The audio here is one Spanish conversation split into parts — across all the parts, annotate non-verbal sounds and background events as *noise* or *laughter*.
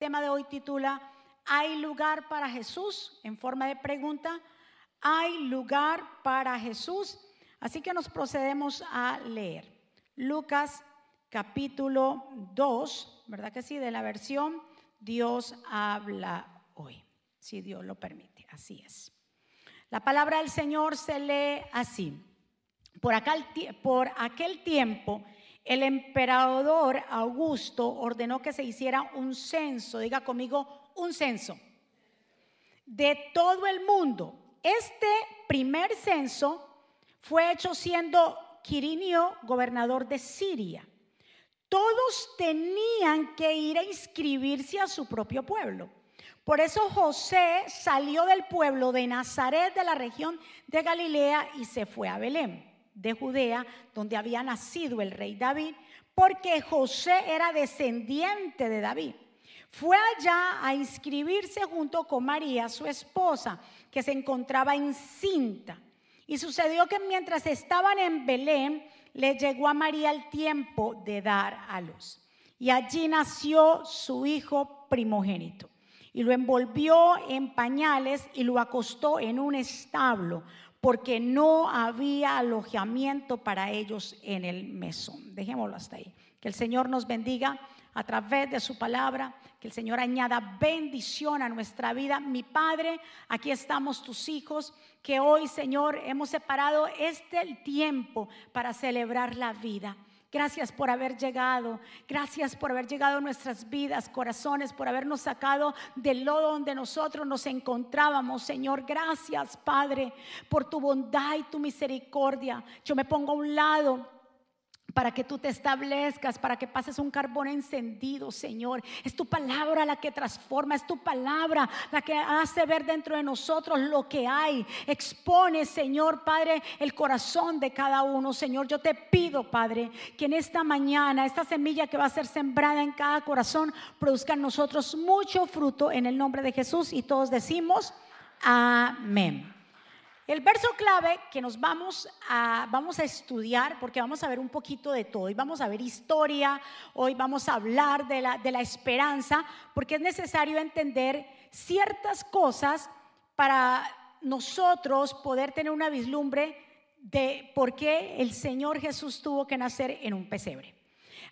tema de hoy titula ¿Hay lugar para Jesús? En forma de pregunta, ¿hay lugar para Jesús? Así que nos procedemos a leer. Lucas capítulo 2, ¿verdad que sí? De la versión Dios habla hoy, si Dios lo permite. Así es. La palabra del Señor se lee así. Por aquel, por aquel tiempo, el emperador Augusto ordenó que se hiciera un censo, diga conmigo, un censo, de todo el mundo. Este primer censo fue hecho siendo Quirinio gobernador de Siria. Todos tenían que ir a inscribirse a su propio pueblo. Por eso José salió del pueblo de Nazaret de la región de Galilea y se fue a Belén de Judea, donde había nacido el rey David, porque José era descendiente de David. Fue allá a inscribirse junto con María, su esposa, que se encontraba encinta. Y sucedió que mientras estaban en Belén, le llegó a María el tiempo de dar a luz. Y allí nació su hijo primogénito. Y lo envolvió en pañales y lo acostó en un establo porque no había alojamiento para ellos en el mesón. Dejémoslo hasta ahí. Que el Señor nos bendiga a través de su palabra, que el Señor añada bendición a nuestra vida. Mi Padre, aquí estamos tus hijos, que hoy, Señor, hemos separado este tiempo para celebrar la vida. Gracias por haber llegado. Gracias por haber llegado a nuestras vidas, corazones, por habernos sacado del lodo donde nosotros nos encontrábamos, Señor. Gracias, Padre, por tu bondad y tu misericordia. Yo me pongo a un lado para que tú te establezcas, para que pases un carbón encendido, Señor. Es tu palabra la que transforma, es tu palabra la que hace ver dentro de nosotros lo que hay. Expone, Señor, Padre, el corazón de cada uno, Señor. Yo te pido, Padre, que en esta mañana, esta semilla que va a ser sembrada en cada corazón, produzca en nosotros mucho fruto en el nombre de Jesús. Y todos decimos, amén. El verso clave que nos vamos a, vamos a estudiar, porque vamos a ver un poquito de todo, hoy vamos a ver historia, hoy vamos a hablar de la, de la esperanza, porque es necesario entender ciertas cosas para nosotros poder tener una vislumbre de por qué el Señor Jesús tuvo que nacer en un pesebre.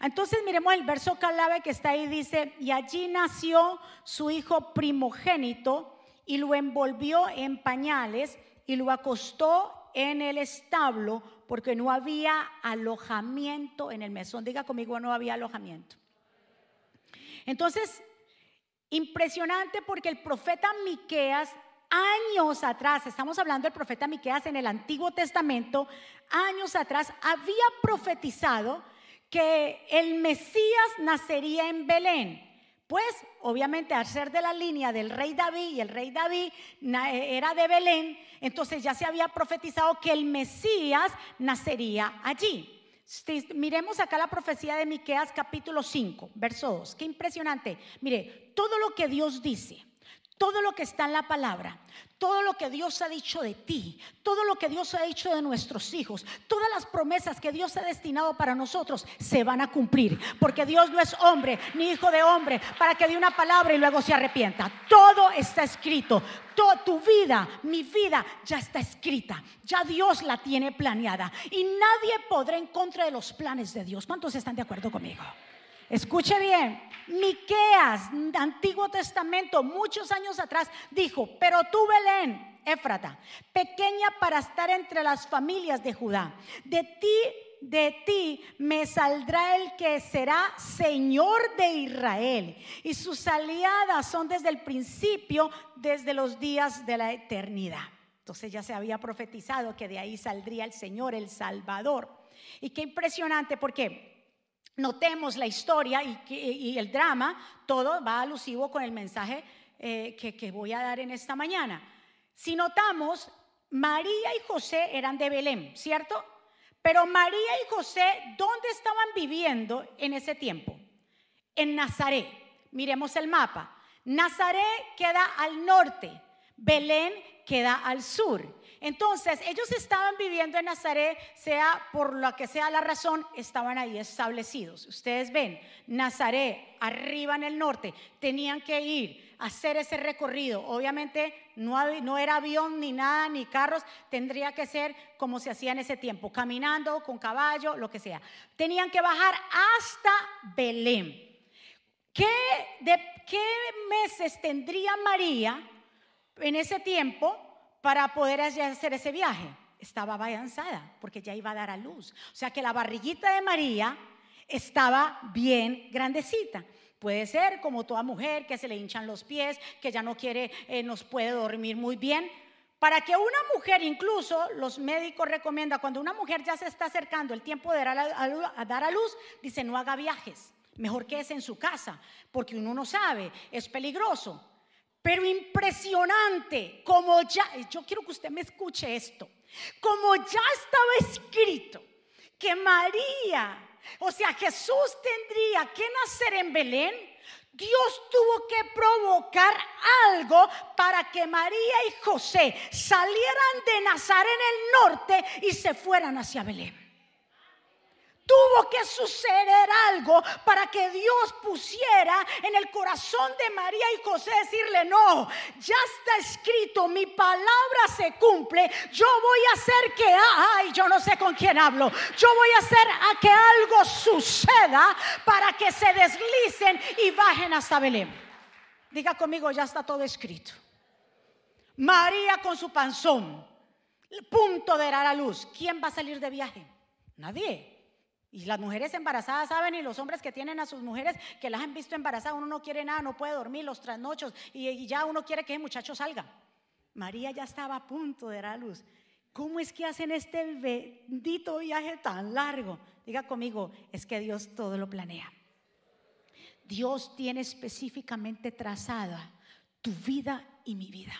Entonces miremos el verso clave que está ahí, dice, y allí nació su hijo primogénito y lo envolvió en pañales y lo acostó en el establo porque no había alojamiento en el mesón. Diga conmigo, no había alojamiento. Entonces, impresionante porque el profeta Miqueas años atrás, estamos hablando del profeta Miqueas en el Antiguo Testamento, años atrás había profetizado que el Mesías nacería en Belén. Pues obviamente al ser de la línea del rey David y el rey David eh, era de Belén, entonces ya se había profetizado que el Mesías nacería allí. Miremos acá la profecía de Miqueas capítulo 5, verso 2. Qué impresionante. Mire, todo lo que Dios dice todo lo que está en la palabra, todo lo que Dios ha dicho de ti, todo lo que Dios ha dicho de nuestros hijos, todas las promesas que Dios ha destinado para nosotros se van a cumplir. Porque Dios no es hombre ni hijo de hombre para que dé una palabra y luego se arrepienta. Todo está escrito. Toda tu vida, mi vida, ya está escrita. Ya Dios la tiene planeada. Y nadie podrá en contra de los planes de Dios. ¿Cuántos están de acuerdo conmigo? Escuche bien, Miqueas, Antiguo Testamento, muchos años atrás, dijo, pero tú Belén, Éfrata, pequeña para estar entre las familias de Judá, de ti de ti me saldrá el que será Señor de Israel. Y sus aliadas son desde el principio, desde los días de la eternidad. Entonces ya se había profetizado que de ahí saldría el Señor, el Salvador. Y qué impresionante, porque notemos la historia y, el drama, todo va alusivo con el mensaje eh, que, que voy a dar en esta mañana. Si notamos, María y José eran de Belén, ¿cierto? Pero María y José, ¿dónde estaban viviendo en ese tiempo? En Nazaret. Miremos el mapa. Nazaret queda al norte, Belén queda al sur. Entonces, ellos estaban viviendo en Nazaret, sea por lo que sea la razón, estaban ahí establecidos. Ustedes ven, Nazaret, arriba en el norte, tenían que ir a hacer ese recorrido. Obviamente no, no era avión ni nada, ni carros, tendría que ser como se hacía en ese tiempo, caminando, con caballo, lo que sea. Tenían que bajar hasta Belén. ¿Qué, ¿De qué meses tendría María en ese tiempo? Para poder hacer ese viaje. Estaba avanzada porque ya iba a dar a luz. O sea que la barriguita de María estaba bien grandecita. Puede ser como toda mujer que se le hinchan los pies, que ya no quiere, eh, nos puede dormir muy bien. Para que una mujer, incluso los médicos recomiendan, cuando una mujer ya se está acercando el tiempo de dar a, luz, dice no haga viajes, mejor que es en su casa, porque uno no sabe, es peligroso. Pero impresionante, como ya, yo quiero que usted me escuche esto, como ya estaba escrito que María, o sea, Jesús tendría que nacer en Belén, Dios tuvo que provocar algo para que María y José salieran de Nazaret en el norte y se fueran hacia Belén. Tuvo que suceder algo para que Dios pusiera en el corazón de María y José decirle, no, ya está escrito, mi palabra se cumple, yo voy a hacer que, ay, yo no sé con quién hablo, yo voy a hacer a que algo suceda para que se deslicen y bajen hasta Belén. Diga conmigo, ya está todo escrito. María con su panzón, punto de dar a luz. ¿Quién va a salir de viaje? Nadie. Y las mujeres embarazadas saben y los hombres que tienen a sus mujeres que las han visto embarazadas, uno no quiere nada, no puede dormir los trasnochos y, ya uno quiere que el muchacho salga. María ya estaba a punto de dar a luz. ¿Cómo es que hacen este bendito viaje tan largo? Diga conmigo, es que Dios todo lo planea. Dios tiene específicamente trazada tu vida y mi vida.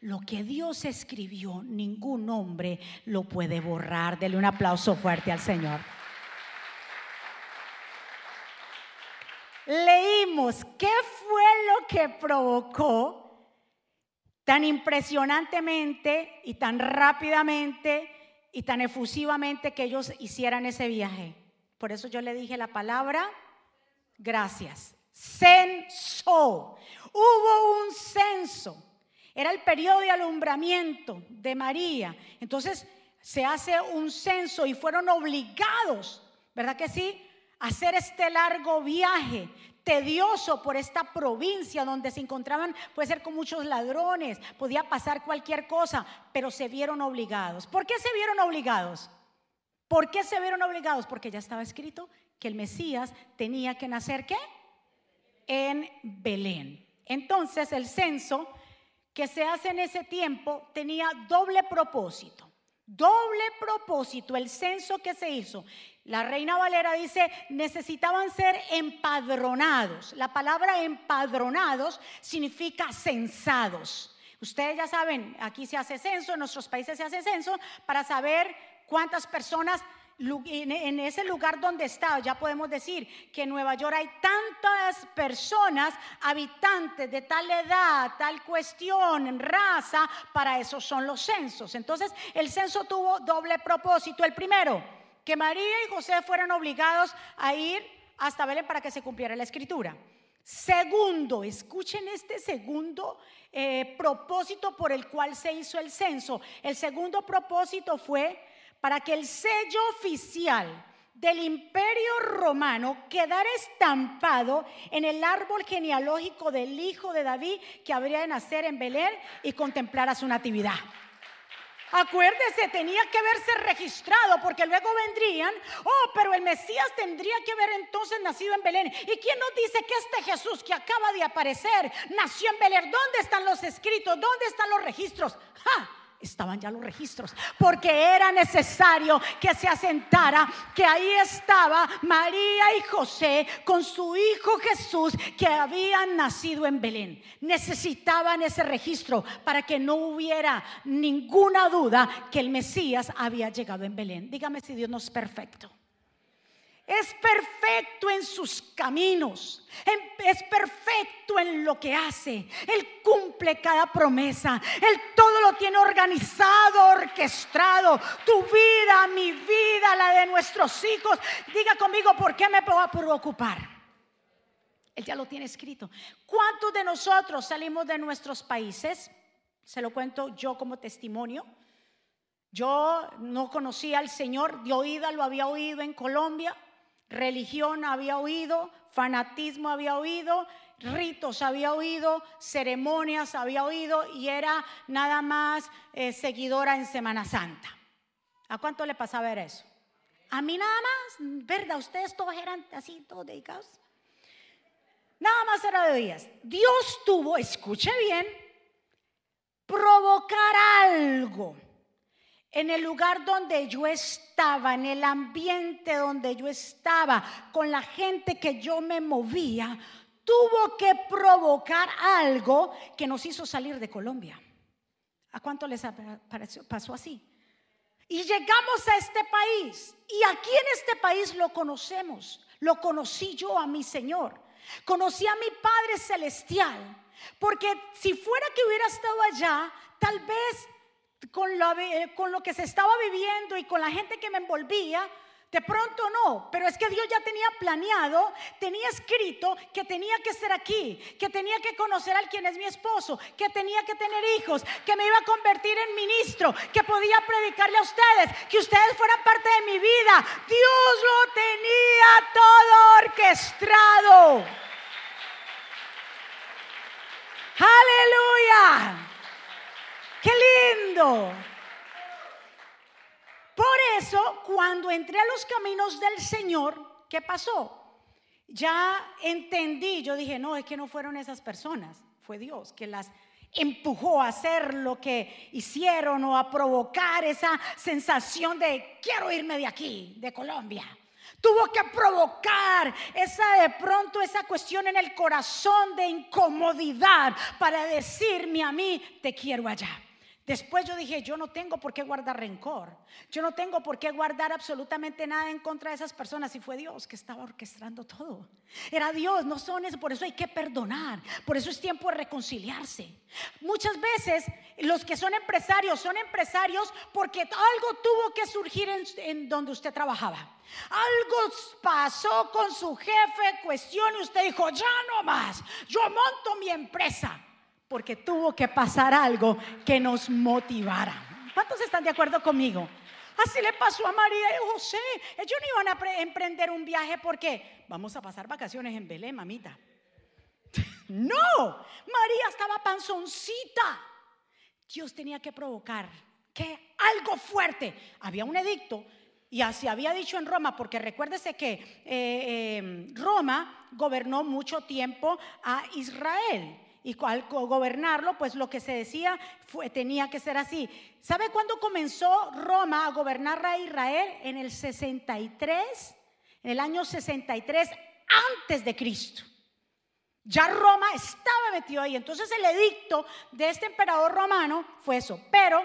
Lo que Dios escribió, ningún hombre lo puede borrar. Dele un aplauso fuerte al Señor. Leímos qué fue lo que provocó tan impresionantemente y tan rápidamente y tan efusivamente que ellos hicieran ese viaje. Por eso yo le dije la palabra gracias. Censo. Hubo un censo. Era el periodo de alumbramiento de María. Entonces se hace un censo y fueron obligados, ¿verdad que sí? Hacer este largo viaje tedioso por esta provincia donde se encontraban, puede ser con muchos ladrones, podía pasar cualquier cosa, pero se vieron obligados. ¿Por qué se vieron obligados? ¿Por qué se vieron obligados? Porque ya estaba escrito que el Mesías tenía que nacer ¿qué? En Belén. Entonces el censo que se hace en ese tiempo tenía doble propósito. Doble propósito, el censo que se hizo la reina Valera dice, necesitaban ser empadronados. La palabra empadronados significa censados. Ustedes ya saben, aquí se hace censo, en nuestros países se hace censo para saber cuántas personas en ese lugar donde está, ya podemos decir que en Nueva York hay tantas personas, habitantes de tal edad, tal cuestión, raza, para eso son los censos. Entonces, el censo tuvo doble propósito. El primero, que María y José fueran obligados a ir hasta Belén para que se cumpliera la escritura. Segundo, escuchen este segundo eh, propósito por el cual se hizo el censo. El segundo propósito fue para que el sello oficial del imperio romano quedara estampado en el árbol genealógico del hijo de David que habría de nacer en Belén y contemplar a su natividad. Acuérdese, tenía que haberse registrado porque luego vendrían, oh, pero el Mesías tendría que haber entonces nacido en Belén. ¿Y quién nos dice que este Jesús que acaba de aparecer nació en Belén? ¿Dónde están los escritos? ¿Dónde están los registros? ¡Ja! Estaban ya los registros, porque era necesario que se asentara que ahí estaba María y José con su hijo Jesús que habían nacido en Belén. Necesitaban ese registro para que no hubiera ninguna duda que el Mesías había llegado en Belén. Dígame si Dios no es perfecto. Es perfecto en sus caminos, es perfecto en lo que hace. Él cumple cada promesa, Él todo lo tiene organizado, orquestado. Tu vida, mi vida, la de nuestros hijos. Diga conmigo, ¿por qué me voy a preocupar? Él ya lo tiene escrito. ¿Cuántos de nosotros salimos de nuestros países? Se lo cuento yo como testimonio. Yo no conocía al Señor, de oída lo había oído en Colombia, religión había oído, fanatismo había oído, ritos había oído, ceremonias había oído y era nada más eh, seguidora en Semana Santa. ¿A cuánto le pasaba ver eso? A mí nada más, ¿verdad? Ustedes todos eran así, todos dedicados. Nada más era de días. Dios tuvo, escuche bien, provocar algo en el lugar donde yo estaba, en el ambiente donde yo estaba, con la gente que yo me movía, tuvo que provocar algo que nos hizo salir de Colombia. ¿A cuánto les pasó así? Y llegamos a este país y aquí en este país lo conocemos. Lo conocí yo a mi Señor. Conocí a mi Padre Celestial. Porque si fuera que hubiera estado allá, tal vez con lo, eh, con lo que se estaba viviendo y con la gente que me envolvía, de pronto no, pero es que Dios ya tenía planeado, tenía escrito que tenía que ser aquí, que tenía que conocer al quien es mi esposo, que tenía que tener hijos, que me iba a convertir en ministro, que podía predicarle a ustedes, que ustedes fueran parte de mi vida. Dios lo tenía todo orquestado. Aleluya. ¡Qué lindo! Por eso, cuando entré a los caminos del Señor, ¿qué pasó? Ya entendí, yo dije, no, es que no fueron esas personas, fue Dios que las empujó a hacer lo que hicieron o a provocar esa sensación de quiero irme de aquí, de Colombia. Tuvo que provocar esa de pronto esa cuestión en el corazón de incomodidad para decirme a mí, te quiero allá. Después yo dije, yo no tengo por qué guardar rencor. Yo no tengo por qué guardar absolutamente nada en contra de esas personas. Y fue Dios que estaba orquestando todo. Era Dios, no son eso. Por eso hay que perdonar. Por eso es tiempo de reconciliarse. Muchas veces los que son empresarios son empresarios porque algo tuvo que surgir en, donde usted trabajaba. Algo pasó con su jefe, cuestión y usted dijo, ya no más. Yo monto mi empresa porque tuvo que pasar algo que nos motivara. ¿Cuántos están de acuerdo conmigo? Así le pasó a María y José. Ellos no iban a emprender un viaje porque vamos a pasar vacaciones en Belén, mamita. *laughs* No, María estaba panzoncita. Dios tenía que provocar que algo fuerte. Había un edicto y así había dicho en Roma, porque recuérdese que eh, eh, Roma gobernó mucho tiempo a Israel y al gobernarlo, pues lo que se decía fue, tenía que ser así. ¿Sabe cuándo comenzó Roma a gobernar a Israel? En el 63, en el año 63 antes de Cristo. Ya Roma estaba metido ahí. Entonces el edicto de este emperador romano fue eso. Pero,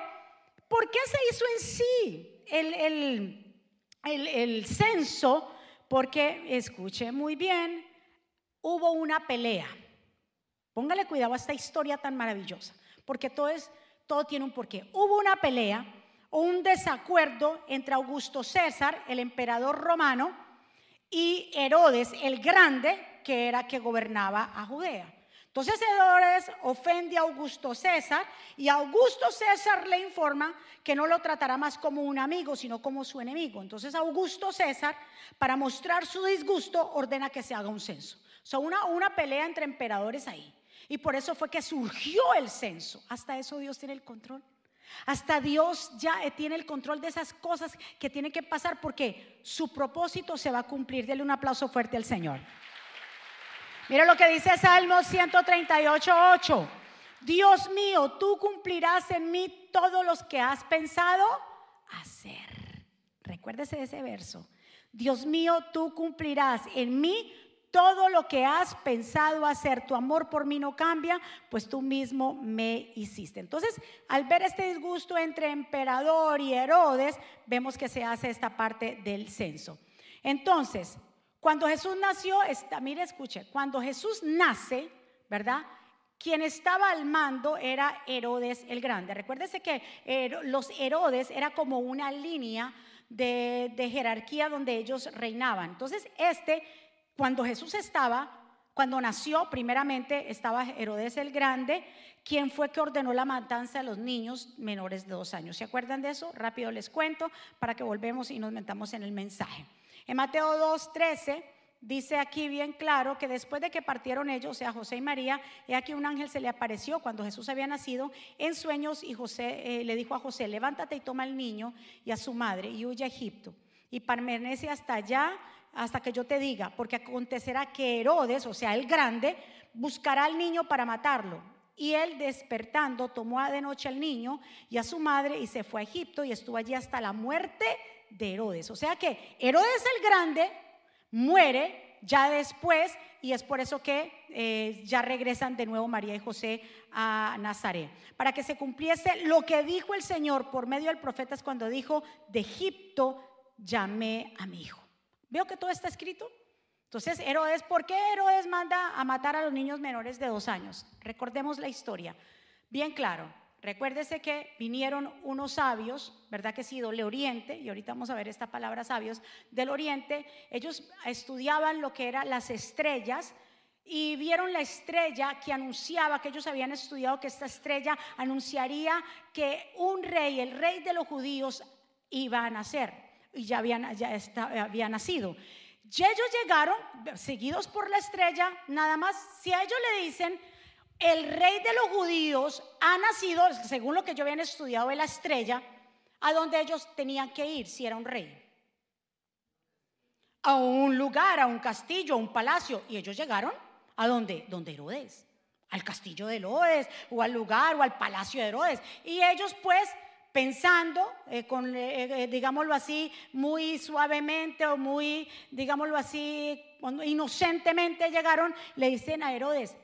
¿por qué se hizo en sí el, el, el censo? Porque, escuche muy bien, hubo una pelea. Póngale cuidado a esta historia tan maravillosa, porque todo, tiene un porqué. Hubo una pelea o un desacuerdo entre Augusto César, el emperador romano, y Herodes el Grande, que era que gobernaba a Judea. Entonces Herodes ofende a Augusto César y Augusto César le informa que no lo tratará más como un amigo, sino como su enemigo. Entonces Augusto César, para mostrar su disgusto, ordena que se haga un censo. Son una, una pelea entre emperadores ahí. Y por eso fue que surgió el censo. Hasta eso Dios tiene el control. Hasta Dios ya tiene el control de esas cosas que tienen que pasar porque su propósito se va a cumplir. Dele un aplauso fuerte al Señor. Mira lo que dice Salmo 138, 8. Dios mío, tú cumplirás en mí todos los que has pensado hacer. Recuérdese de ese verso. Dios mío, tú cumplirás en mí todo lo que has pensado hacer, tu amor por mí no cambia, pues tú mismo me hiciste. Entonces, al ver este disgusto entre emperador y Herodes, vemos que se hace esta parte del censo. Entonces, cuando Jesús nació, está, mire, escuche, cuando Jesús nace, ¿verdad? Quien estaba al mando era Herodes el Grande. Recuérdese que los Herodes era como una línea de, de jerarquía donde ellos reinaban. Entonces, este, cuando Jesús estaba, cuando nació, primeramente estaba Herodes el Grande, quien fue que ordenó la matanza de los niños menores de dos años. ¿Se acuerdan de eso? Rápido les cuento para que volvemos y nos metamos en el mensaje. En Mateo 2.13 dice aquí bien claro que después de que partieron ellos, o sea, José y María, he aquí un ángel se le apareció cuando Jesús había nacido en sueños y José eh, le dijo a José, levántate y toma al niño y a su madre y huye a Egipto y permanece hasta allá hasta que yo te diga, porque acontecerá que Herodes, o sea, el grande, buscará al niño para matarlo. Y él despertando tomó de noche al niño y a su madre y se fue a Egipto y estuvo allí hasta la muerte de Herodes. O sea que Herodes el Grande muere ya después y es por eso que eh, ya regresan de nuevo María y José a Nazaret. Para que se cumpliese lo que dijo el Señor por medio del profeta es cuando dijo, de Egipto llamé a mi hijo. ¿Veo que todo está escrito? Entonces, Herodes, ¿por qué Herodes manda a matar a los niños menores de dos años? Recordemos la historia. Bien claro, Recuérdese que vinieron unos sabios, ¿verdad que sí? Del Oriente, y ahorita vamos a ver esta palabra sabios, del Oriente. Ellos estudiaban lo que eran las estrellas y vieron la estrella que anunciaba, que ellos habían estudiado que esta estrella anunciaría que un rey, el rey de los judíos, iba a nacer y ya habían, ya había nacido. Y ellos llegaron, seguidos por la estrella, nada más, si a ellos le dicen, el rey de los judíos ha nacido, según lo que yo habían estudiado de la estrella, a donde ellos tenían que ir si era un rey. A un lugar, a un castillo, a un palacio. Y ellos llegaron a donde, donde Herodes, al castillo de Herodes, o al lugar, o al palacio de Herodes. Y ellos pues pensando, eh, eh, eh, digámoslo así, muy suavemente o muy, digámoslo así, inocentemente llegaron, le dicen a Herodes,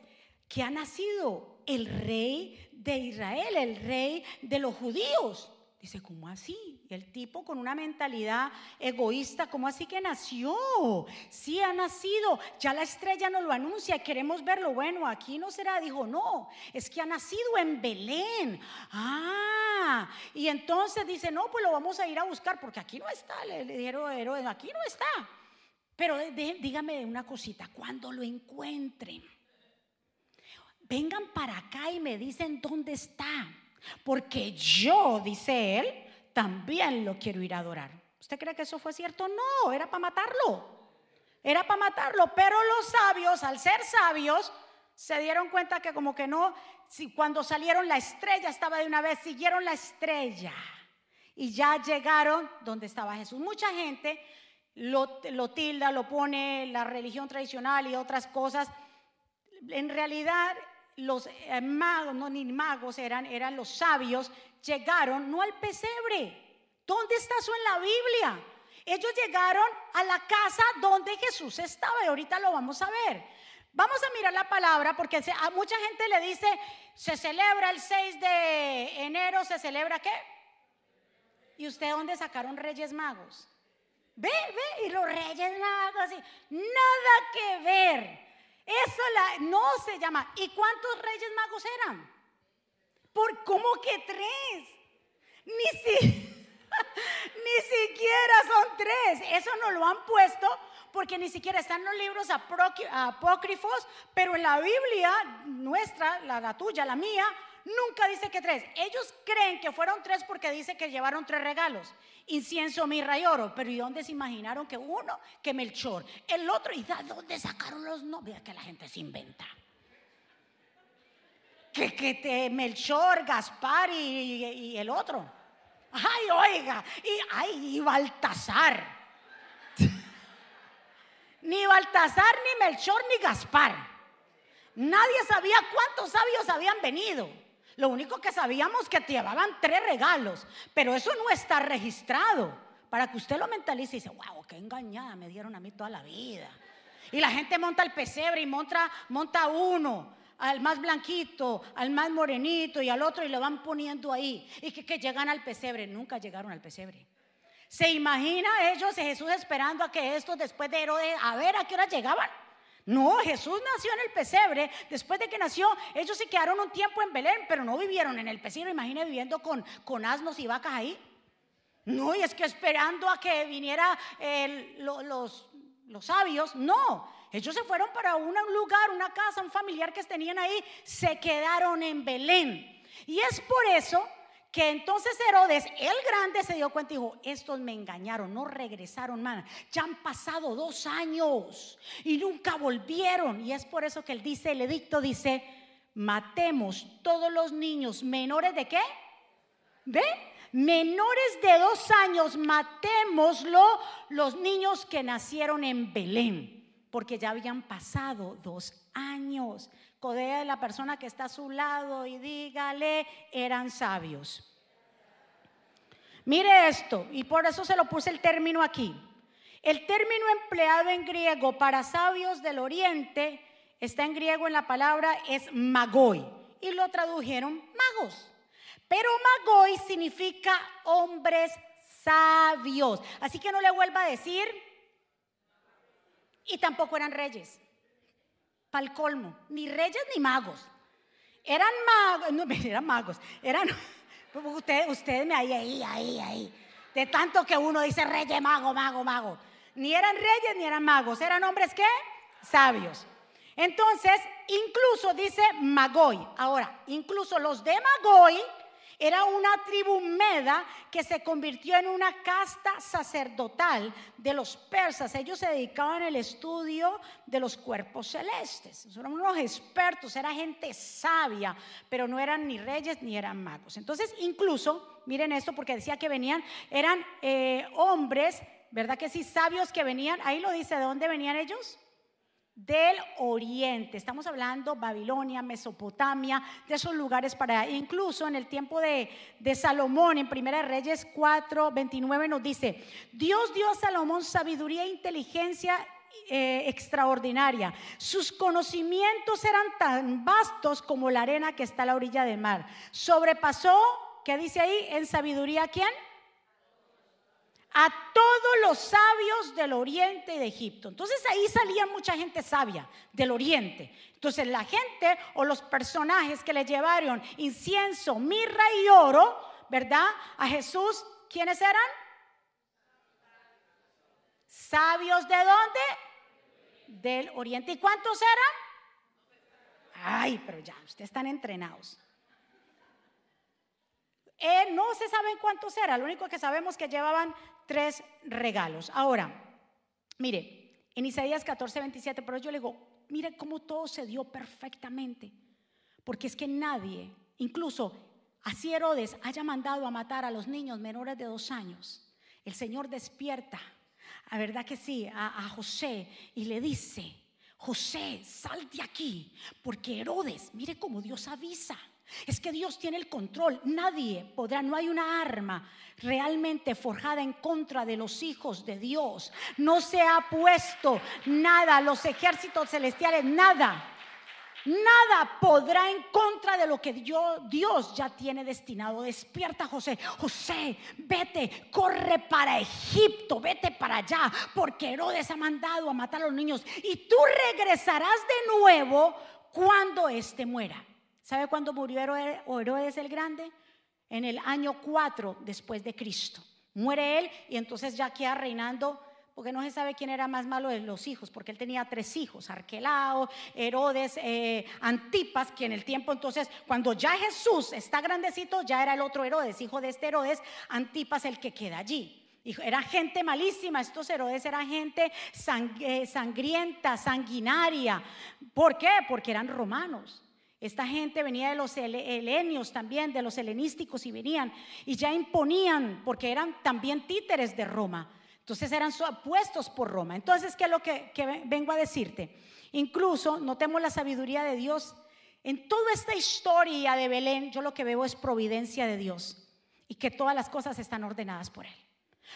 que ha nacido el rey de Israel, el rey de los judíos. Dice, ¿cómo así? Y el tipo con una mentalidad egoísta, ¿cómo así que nació? Sí ha nacido, ya la estrella nos lo anuncia, queremos verlo. Bueno, aquí no será. Dijo, no, es que ha nacido en Belén. Ah, y entonces dice, no, pues lo vamos a ir a buscar, porque aquí no está. Le, dijeron, aquí no está. Pero dígame una cosita, cuando lo encuentren vengan para acá y me dicen dónde está. Porque yo, dice él, también lo quiero ir a adorar. ¿Usted cree que eso fue cierto? No, era para matarlo. Era para matarlo. Pero los sabios, al ser sabios, se dieron cuenta que como que no, si cuando salieron la estrella estaba de una vez, siguieron la estrella. Y ya llegaron donde estaba Jesús. Mucha gente lo, lo tilda, lo pone la religión tradicional y otras cosas. En realidad los eh, magos, no ni magos eran, eran los sabios, llegaron no al pesebre. ¿Dónde está eso en la Biblia? Ellos llegaron a la casa donde Jesús estaba y ahorita lo vamos a ver. Vamos a mirar la palabra porque a mucha gente le dice, se celebra el 6 de enero, se celebra qué? ¿Y usted dónde sacaron Reyes Magos? Ve, ve, y los Reyes Magos, nada que ver. Eso la, no se llama. ¿Y cuántos reyes magos eran? ¿Por cómo que tres? Ni, si, *laughs* ni siquiera son tres. Eso no lo han puesto porque ni siquiera están los libros apócrifos, pero en la Biblia nuestra, la, la tuya, la mía, nunca dice que tres. Ellos creen que fueron tres porque dice que llevaron tres regalos incienso, mirra y oro. Pero ¿y dónde se imaginaron que uno, que Melchor, el otro, y de dónde sacaron los nombres? Que la gente se inventa. Que, que te, Melchor, Gaspar y, el otro. Ay, oiga, y, ay, y Baltasar. *laughs* ni Baltasar, ni Melchor, ni Gaspar. Nadie sabía cuántos sabios habían venido. Lo único que sabíamos que te llevaban tres regalos, pero eso no está registrado. Para que usted lo mentalice y dice, wow, qué engañada me dieron a mí toda la vida. Y la gente monta el pesebre y monta, monta uno, al más blanquito, al más morenito y al otro y lo van poniendo ahí. Y que, llegan al pesebre. Nunca llegaron al pesebre. ¿Se imagina ellos, Jesús esperando a que estos después de Herodes, a ver a qué hora llegaban? No, Jesús nació en el pesebre. Después de que nació, ellos se quedaron un tiempo en Belén, pero no vivieron en el pesebre. Imagina viviendo con, con asnos y vacas ahí. No, y es que esperando a que viniera los, los sabios, no. Ellos se fueron para un lugar, una casa, un familiar que tenían ahí, se quedaron en Belén. Y es por eso que entonces Herodes, el grande, se dio cuenta y dijo, estos me engañaron, no regresaron más. Ya han pasado dos años y nunca volvieron. Y es por eso que él dice, el edicto dice, matemos todos los niños menores de qué? ¿Ve? Menores de dos años, matémoslo los niños que nacieron en Belén, porque ya habían pasado dos años. Codea de la persona que está a su lado y dígale, eran sabios. Mire esto, y por eso se lo puse el término aquí. El término empleado en griego para sabios del oriente está en griego en la palabra es magoi y lo tradujeron magos. Pero magoi significa hombres sabios. Así que no le vuelva a decir, y tampoco eran reyes para colmo, ni reyes ni magos. Eran magos, no, *laughs* eran magos, eran, *laughs* ustedes, ustedes me ahí, ahí, ahí, ahí. De tanto que uno dice reyes, mago, mago, mago. Ni eran reyes ni eran magos, eran hombres que sabios. Entonces, incluso dice Magoy. Ahora, incluso los de Magoy era una tribu meda que se convirtió en una casta sacerdotal de los persas. Ellos se dedicaban al estudio de los cuerpos celestes. Eran unos expertos, era gente sabia, pero no eran ni reyes ni eran magos. Entonces, incluso, miren esto, porque decía que venían, eran eh, hombres, ¿verdad que sí? Sabios que venían, ahí lo dice, ¿de dónde venían ellos? Del oriente. Estamos hablando Babilonia, Mesopotamia, de esos lugares para incluso en el tiempo de, Salomón, en Primera Reyes 4, 29 nos dice, Dios dio a Salomón sabiduría e inteligencia eh, extraordinaria. Sus conocimientos eran tan vastos como la arena que está a la orilla del mar. Sobrepasó, ¿qué dice ahí? En sabiduría, ¿quién? A todos los sabios del oriente y de Egipto. Entonces ahí salía mucha gente sabia del oriente. Entonces la gente o los personajes que le llevaron incienso, mirra y oro, ¿verdad? A Jesús, ¿quiénes eran? ¿Sabios de dónde? Del oriente. ¿Y cuántos eran? Ay, pero ya, ustedes están entrenados. Eh, no se sabe cuántos eran, lo único que sabemos es que llevaban tres regalos. Ahora, mire, en Isaías 14, 27, pero yo le digo, mire cómo todo se dio perfectamente. Porque es que nadie, incluso así Herodes haya mandado a matar a los niños menores de dos años, el Señor despierta, a verdad que sí, a, a José y le dice, José, sal de aquí, porque Herodes, mire cómo Dios avisa. Es que Dios tiene el control. Nadie podrá, no hay una arma realmente forjada en contra de los hijos de Dios. No se ha puesto nada, los ejércitos celestiales, nada. Nada podrá en contra de lo que Dios, ya tiene destinado. Despierta, José. José, vete, corre para Egipto, vete para allá, porque Herodes ha mandado a matar a los niños. Y tú regresarás de nuevo cuando éste muera. ¿Sabe cuándo murió Herodes el Grande? En el año 4 después de Cristo. Muere él y entonces ya queda reinando, porque no se sabe quién era más malo de los hijos, porque él tenía tres hijos, Arquelao, Herodes, eh, Antipas, que en el tiempo entonces, cuando ya Jesús está grandecito, ya era el otro Herodes, hijo de este Herodes, Antipas el que queda allí. Era gente malísima, estos Herodes eran gente eh, sangrienta, sanguinaria. ¿Por qué? Porque eran romanos. Esta gente venía de los helenios también, de los helenísticos y venían y ya imponían, porque eran también títeres de Roma. Entonces eran puestos por Roma. Entonces, ¿qué es lo que, que vengo a decirte? Incluso notemos la sabiduría de Dios. En toda esta historia de Belén, yo lo que veo es providencia de Dios y que todas las cosas están ordenadas por Él.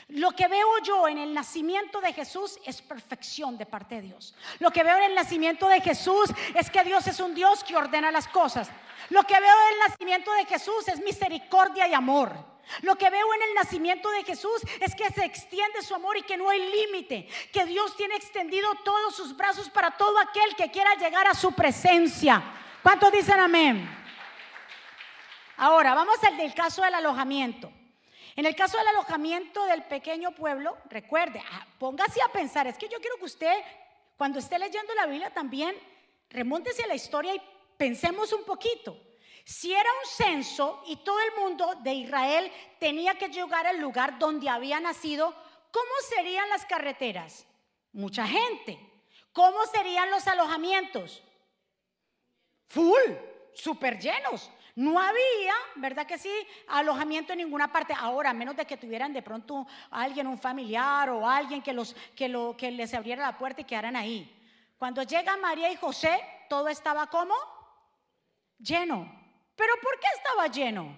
Lo que veo yo en el nacimiento de Jesús es perfección de parte de Dios. Lo que veo en el nacimiento de Jesús es que Dios es un Dios que ordena las cosas. Lo que veo en el nacimiento de Jesús es misericordia y amor. Lo que veo en el nacimiento de Jesús es que se extiende su amor y que no hay límite, que Dios tiene extendido todos sus brazos para todo aquel que quiera llegar a su presencia. ¿Cuántos dicen amén? Ahora, vamos al del caso del alojamiento. En el caso del alojamiento del pequeño pueblo, recuerde, ah, póngase a pensar, es que yo quiero que usted, cuando esté leyendo la Biblia, también remóntese a la historia y pensemos un poquito. Si era un censo y todo el mundo de Israel tenía que llegar al lugar donde había nacido, ¿cómo serían las carreteras? Mucha gente. ¿Cómo serían los alojamientos? Full, súper llenos. No había, ¿verdad que sí? Alojamiento en ninguna parte. Ahora, a menos de que tuvieran de pronto alguien, un familiar o alguien que, los, que, lo, que les abriera la puerta y quedaran ahí. Cuando llega María y José, todo estaba como lleno. ¿Pero por qué estaba lleno?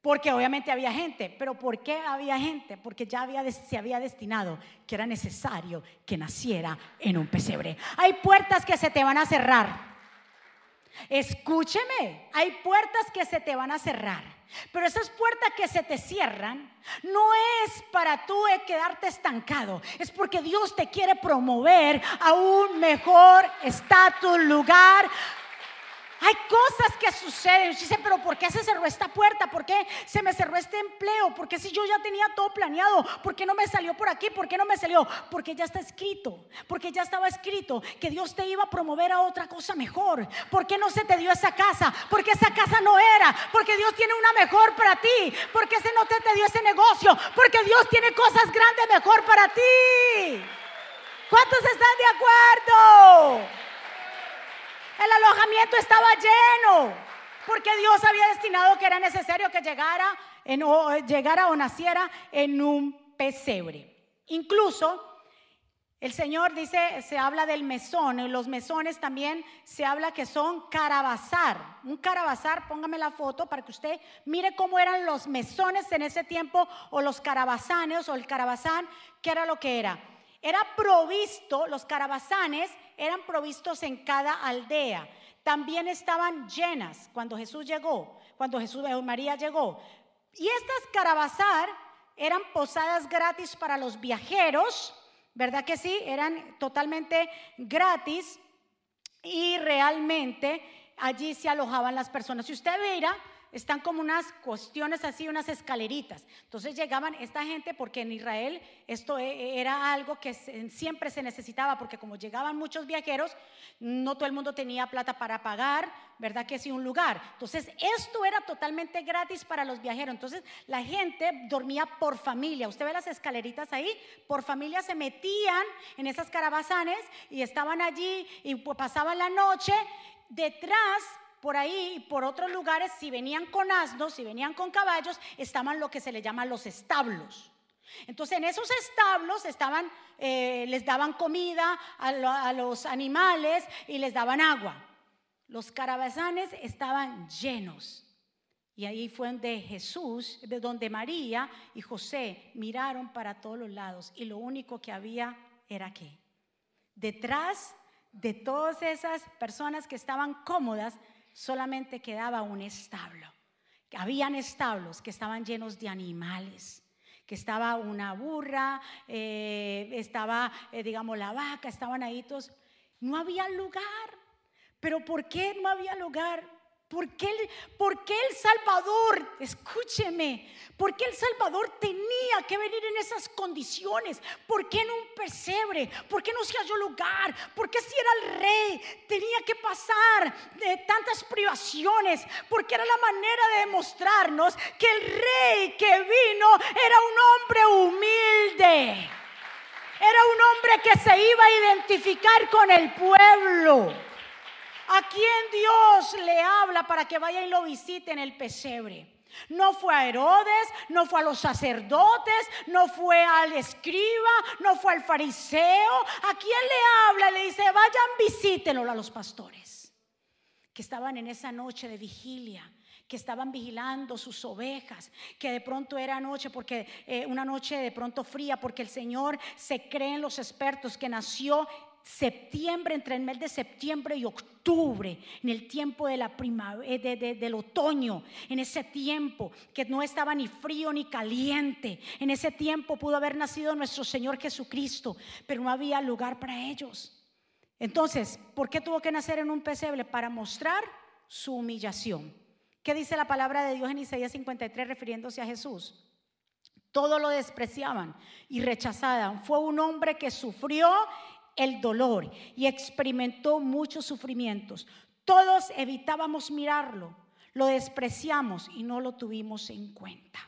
Porque obviamente había gente, pero ¿por qué había gente? Porque ya había, se había destinado que era necesario que naciera en un pesebre. Hay puertas que se te van a cerrar. Escúcheme, hay puertas que se te van a cerrar. Pero esas puertas que se te cierran no es para tú quedarte estancado, es porque Dios te quiere promover a un mejor estatus, lugar, hay cosas que suceden. Usted dice, pero ¿por qué se cerró esta puerta? ¿Por qué se me cerró este empleo? ¿Por qué si yo ya tenía todo planeado? ¿Por qué no me salió por aquí? ¿Por qué no me salió? Porque ya está escrito. Porque ya estaba escrito que Dios te iba a promover a otra cosa mejor. ¿Por qué no se te dio esa casa? Porque esa casa no era. Porque Dios tiene una mejor para ti. Porque ese no te, te dio ese negocio. Porque Dios tiene cosas grandes mejor para ti. ¿Cuántos están de acuerdo? El alojamiento estaba lleno porque Dios había destinado que era necesario que llegara, en, o, llegara naciera en un pesebre. Incluso el Señor dice, se habla del mesón, en los mesones también se habla que son carabazar. Un carabazar, póngame la foto para que usted mire cómo eran los mesones en ese tiempo, o los carabazanes, o el carabazán, qué era lo que era. Era provisto, los carabazanes eran provistos en cada aldea. También estaban llenas cuando Jesús llegó, cuando Jesús eh, María llegó. Y estas carabazar eran posadas gratis para los viajeros, ¿verdad que sí? Eran totalmente gratis y realmente allí se alojaban las personas. Si usted viera, están como unas cuestiones así, unas escaleritas. Entonces llegaban esta gente porque en Israel esto e, e, era algo que siempre se necesitaba porque como llegaban muchos viajeros, no todo el mundo tenía plata para pagar, ¿verdad? Que sí, un lugar. Entonces esto era totalmente gratis para los viajeros. Entonces la gente dormía por familia. Usted ve las escaleritas ahí, por familia se metían en esas carabazanes y estaban allí y pasaban la noche. Detrás por ahí, por otros lugares, si venían con asnos, si venían con caballos, estaban lo que se le llama los establos. Entonces en esos establos estaban, eh, les daban comida a, los animales y les daban agua. Los carabazanes estaban llenos. Y ahí fue donde Jesús, de donde María y José miraron para todos los lados. Y lo único que había era que detrás de todas esas personas que estaban cómodas, solamente quedaba un establo. Habían establos que estaban llenos de animales, que estaba una burra, eh, estaba, eh, digamos, la vaca, estaban ahí todos. No había lugar. ¿Pero por qué no había lugar? ¿Por qué, el Salvador, escúcheme, por qué el Salvador tenía que venir en esas condiciones? ¿Por qué en un pesebre? ¿Por qué no se halló lugar? ¿Por qué si era el rey tenía que pasar de tantas privaciones? Porque era la manera de demostrarnos que el rey que vino era un hombre humilde. Era un hombre que se iba a identificar con el pueblo. ¿A quién Dios le habla para que vaya y lo visite en el pesebre? No fue a Herodes, no fue a los sacerdotes, no fue al escriba, no fue al fariseo. ¿A quién le habla? Le dice, vayan, visítenlo a los pastores que estaban en esa noche de vigilia que estaban vigilando sus ovejas, que de pronto era noche, porque eh, una noche de pronto fría, porque el Señor se cree en los expertos que nació septiembre, entre el mes de septiembre y octubre, en el tiempo de la primavera, del otoño, en ese tiempo que no estaba ni frío ni caliente, en ese tiempo pudo haber nacido nuestro Señor Jesucristo, pero no había lugar para ellos. Entonces, ¿por qué tuvo que nacer en un pesebre? Para mostrar su humillación. ¿Qué dice la palabra de Dios en Isaías 53 refiriéndose a Jesús? Todo lo despreciaban y rechazaban. Fue un hombre que sufrió el dolor y experimentó muchos sufrimientos. Todos evitábamos mirarlo, lo despreciamos y no lo tuvimos en cuenta.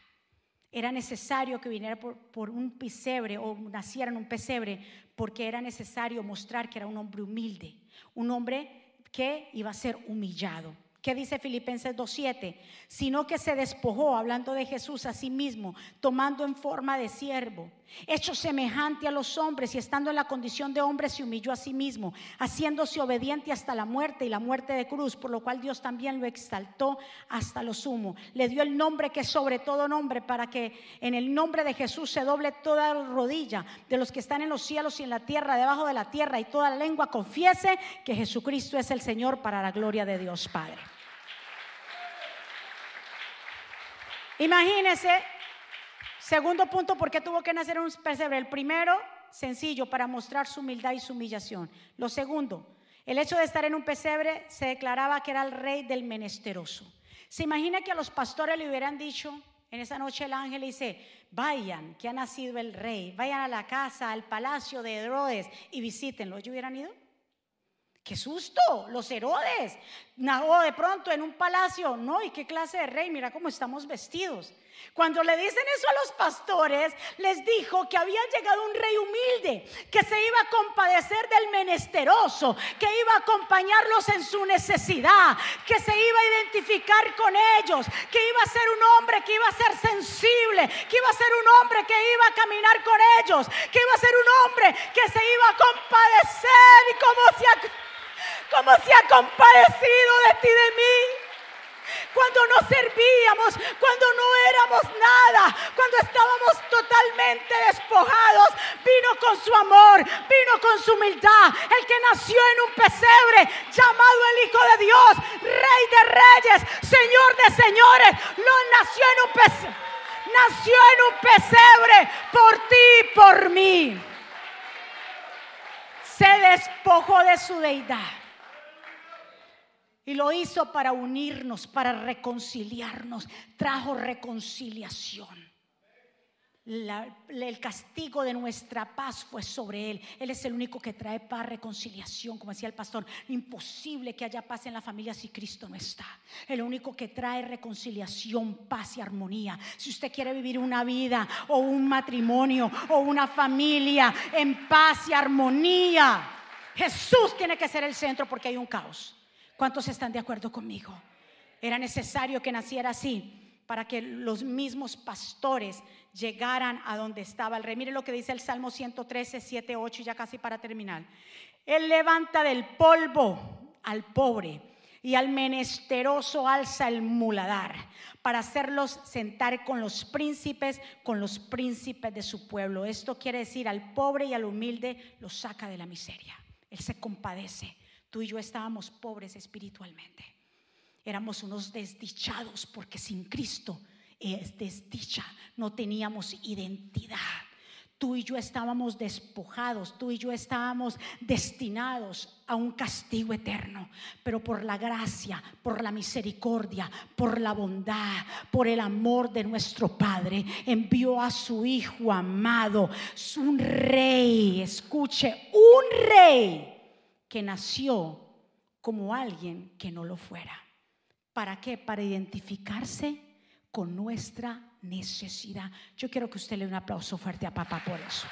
Era necesario que viniera por, un pesebre o naciera en un pesebre porque era necesario mostrar que era un hombre humilde, un hombre que iba a ser humillado. ¿Qué dice Filipenses 2.7? Sino que se despojó, hablando de Jesús a sí mismo, tomando en forma de siervo, hecho semejante a los hombres y estando en la condición de hombre se humilló a sí mismo, haciéndose obediente hasta la muerte y la muerte de cruz, por lo cual Dios también lo exaltó hasta lo sumo. Le dio el nombre que es sobre todo nombre, para que en el nombre de Jesús se doble toda rodilla de los que están en los cielos y en la tierra, debajo de la tierra, y toda lengua confiese que Jesucristo es el Señor para la gloria de Dios Padre. Imagínese, segundo punto, ¿por qué tuvo que nacer un pesebre? El primero, sencillo, para mostrar su humildad y su humillación. Lo segundo, el hecho de estar en un pesebre se declaraba que era el rey del menesteroso. ¿Se imagina que a los pastores le hubieran dicho, en esa noche el ángel dice, vayan, que ha nacido el rey, vayan a la casa, al palacio de Herodes y visítenlo. ¿Ellos hubieran ido? Qué susto, los Herodes. O de pronto en un palacio, no, ¿y qué clase de rey? Mira cómo estamos vestidos. Cuando le dicen eso a los pastores, les dijo que había llegado un rey humilde, que se iba a compadecer del menesteroso, que iba a acompañarlos en su necesidad, que se iba a identificar con ellos, que iba a ser un hombre que iba a ser sensible, que iba a ser un hombre que iba a caminar con ellos, que iba a ser un hombre que se iba a compadecer y como se como se ha compadecido de ti de mí. Cuando no servíamos, cuando no éramos nada, cuando estábamos totalmente despojados, vino con su amor, vino con su humildad. El que nació en un pesebre, llamado el Hijo de Dios, Rey de Reyes, Señor de Señores, lo nació en un pesebre. Nació en un pesebre por ti y por mí. Se despojó de su deidad y lo hizo para unirnos, para reconciliarnos. Trajo reconciliación. el castigo de nuestra paz fue sobre Él. Él es el único que trae paz, reconciliación, como decía el pastor. Imposible que haya paz en la familia si Cristo no está. El único que trae reconciliación, paz y armonía. Si usted quiere vivir una vida o un matrimonio o una familia en paz y armonía, Jesús tiene que ser el centro porque hay un caos. ¿Cuántos están de acuerdo conmigo? Era necesario que naciera así para que los mismos pastores llegaran a donde estaba el rey. Mire lo que dice el Salmo 113, 7, 8, ya casi para terminar. Él levanta del polvo al pobre y al menesteroso alza el muladar para hacerlos sentar con los príncipes, con los príncipes de su pueblo. Esto quiere decir al pobre y al humilde lo saca de la miseria. Él se compadece Tú y yo estábamos pobres espiritualmente. Éramos unos desdichados porque sin Cristo es desdicha. No teníamos identidad. Tú y yo estábamos despojados, tú y yo estábamos destinados a un castigo eterno, pero por la gracia, por la misericordia, por la bondad, por el amor de nuestro Padre, envió a su Hijo amado, un rey, escuche, un rey que nació como alguien que no lo fuera. ¿Para qué? Para identificarse con nuestra necesidad. Yo quiero que usted le dé un aplauso fuerte a papá por eso.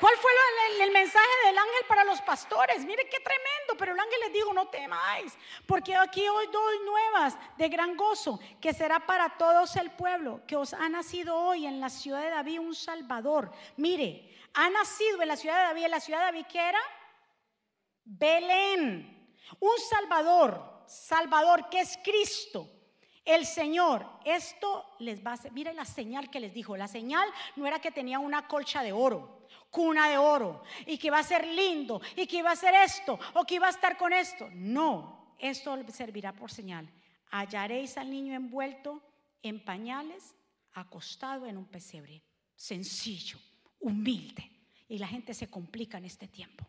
¿Cuál fue el, mensaje del ángel para los pastores? Mire qué tremendo, pero el ángel les dijo, no temáis, porque aquí hoy doy nuevas de gran gozo, que será para todos el pueblo, que os ha nacido hoy en la ciudad de David un Salvador. Mire, ha nacido en la ciudad de David, en la ciudad de David que era Belén, un Salvador, Salvador que es Cristo. el Señor, esto les va a hacer, mire la señal que les dijo, la señal no era que tenía una colcha de oro, cuna de oro, y que iba a ser lindo, y que iba a ser esto, o que iba a estar con esto. No, esto servirá por señal. Hallaréis al niño envuelto en pañales, acostado en un pesebre. Sencillo, humilde. Y la gente se complica en este tiempo.